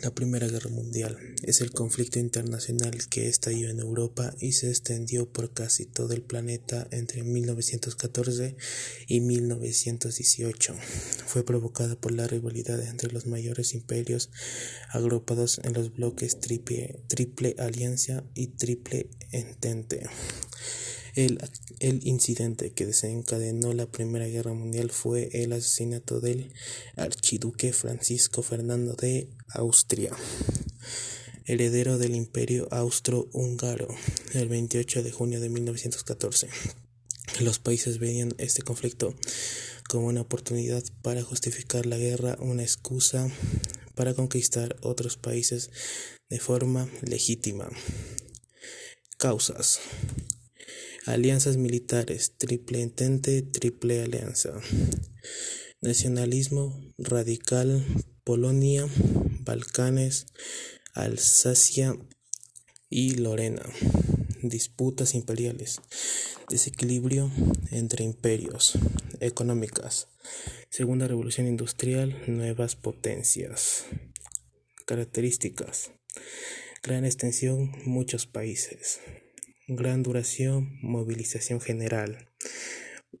La Primera Guerra Mundial es el conflicto internacional que estalló en Europa y se extendió por casi todo el planeta entre 1914 y 1918. Fue provocada por la rivalidad entre los mayores imperios agrupados en los bloques Triple, Alianza y Triple Entente. El, incidente que desencadenó la Primera Guerra Mundial fue el asesinato del archiduque Francisco Fernando de Austria, heredero del Imperio Austro-Húngaro, el 28 de junio de 1914. Los países veían este conflicto como una oportunidad para justificar la guerra, una excusa para conquistar otros países de forma legítima. Causas. Alianzas militares, triple entente, triple alianza. Nacionalismo radical, Polonia, Balcanes, Alsacia y Lorena. Disputas imperiales. Desequilibrio entre imperios. Económicas. Segunda revolución industrial, nuevas potencias. Características. Gran extensión, muchos países gran duración, movilización general,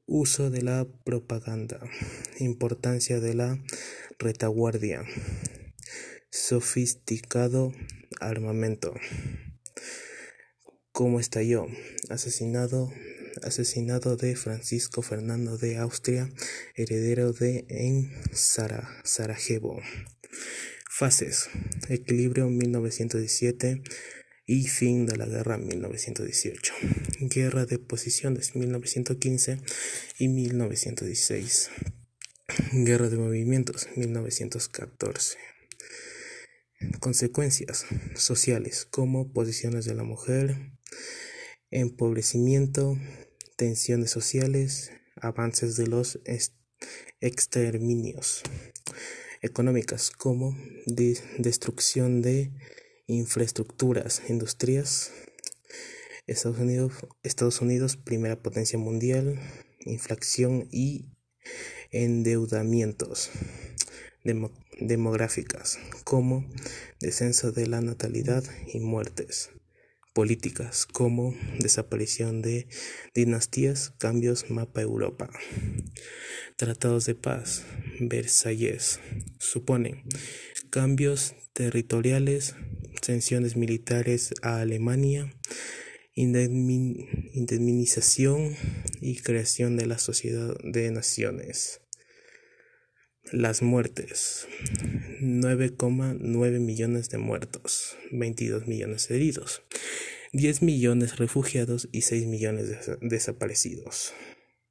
uso de la propaganda, importancia de la retaguardia, sofisticado armamento. ¿Cómo estalló? Asesinado, asesinado de Francisco Fernando de Austria, heredero de en Sarajevo. Fases. Equilibrio 1917 y fin de la guerra 1918, guerra de posiciones 1915 y 1916, guerra de movimientos 1914. Consecuencias sociales como posiciones de la mujer, empobrecimiento, tensiones sociales, avances de los exterminios, económicas como destrucción de infraestructuras, industrias. Estados Unidos, Estados Unidos, primera potencia mundial, inflación y endeudamientos demográficas, como descenso de la natalidad y muertes. Políticas como desaparición de dinastías, cambios mapa Europa. Tratados de paz, Versalles, suponen cambios territoriales, sanciones militares a Alemania, indemnización y creación de la Sociedad de Naciones. Las muertes. 9,9 millones de muertos, 22 millones de heridos, 10 millones refugiados y 6 millones de desaparecidos.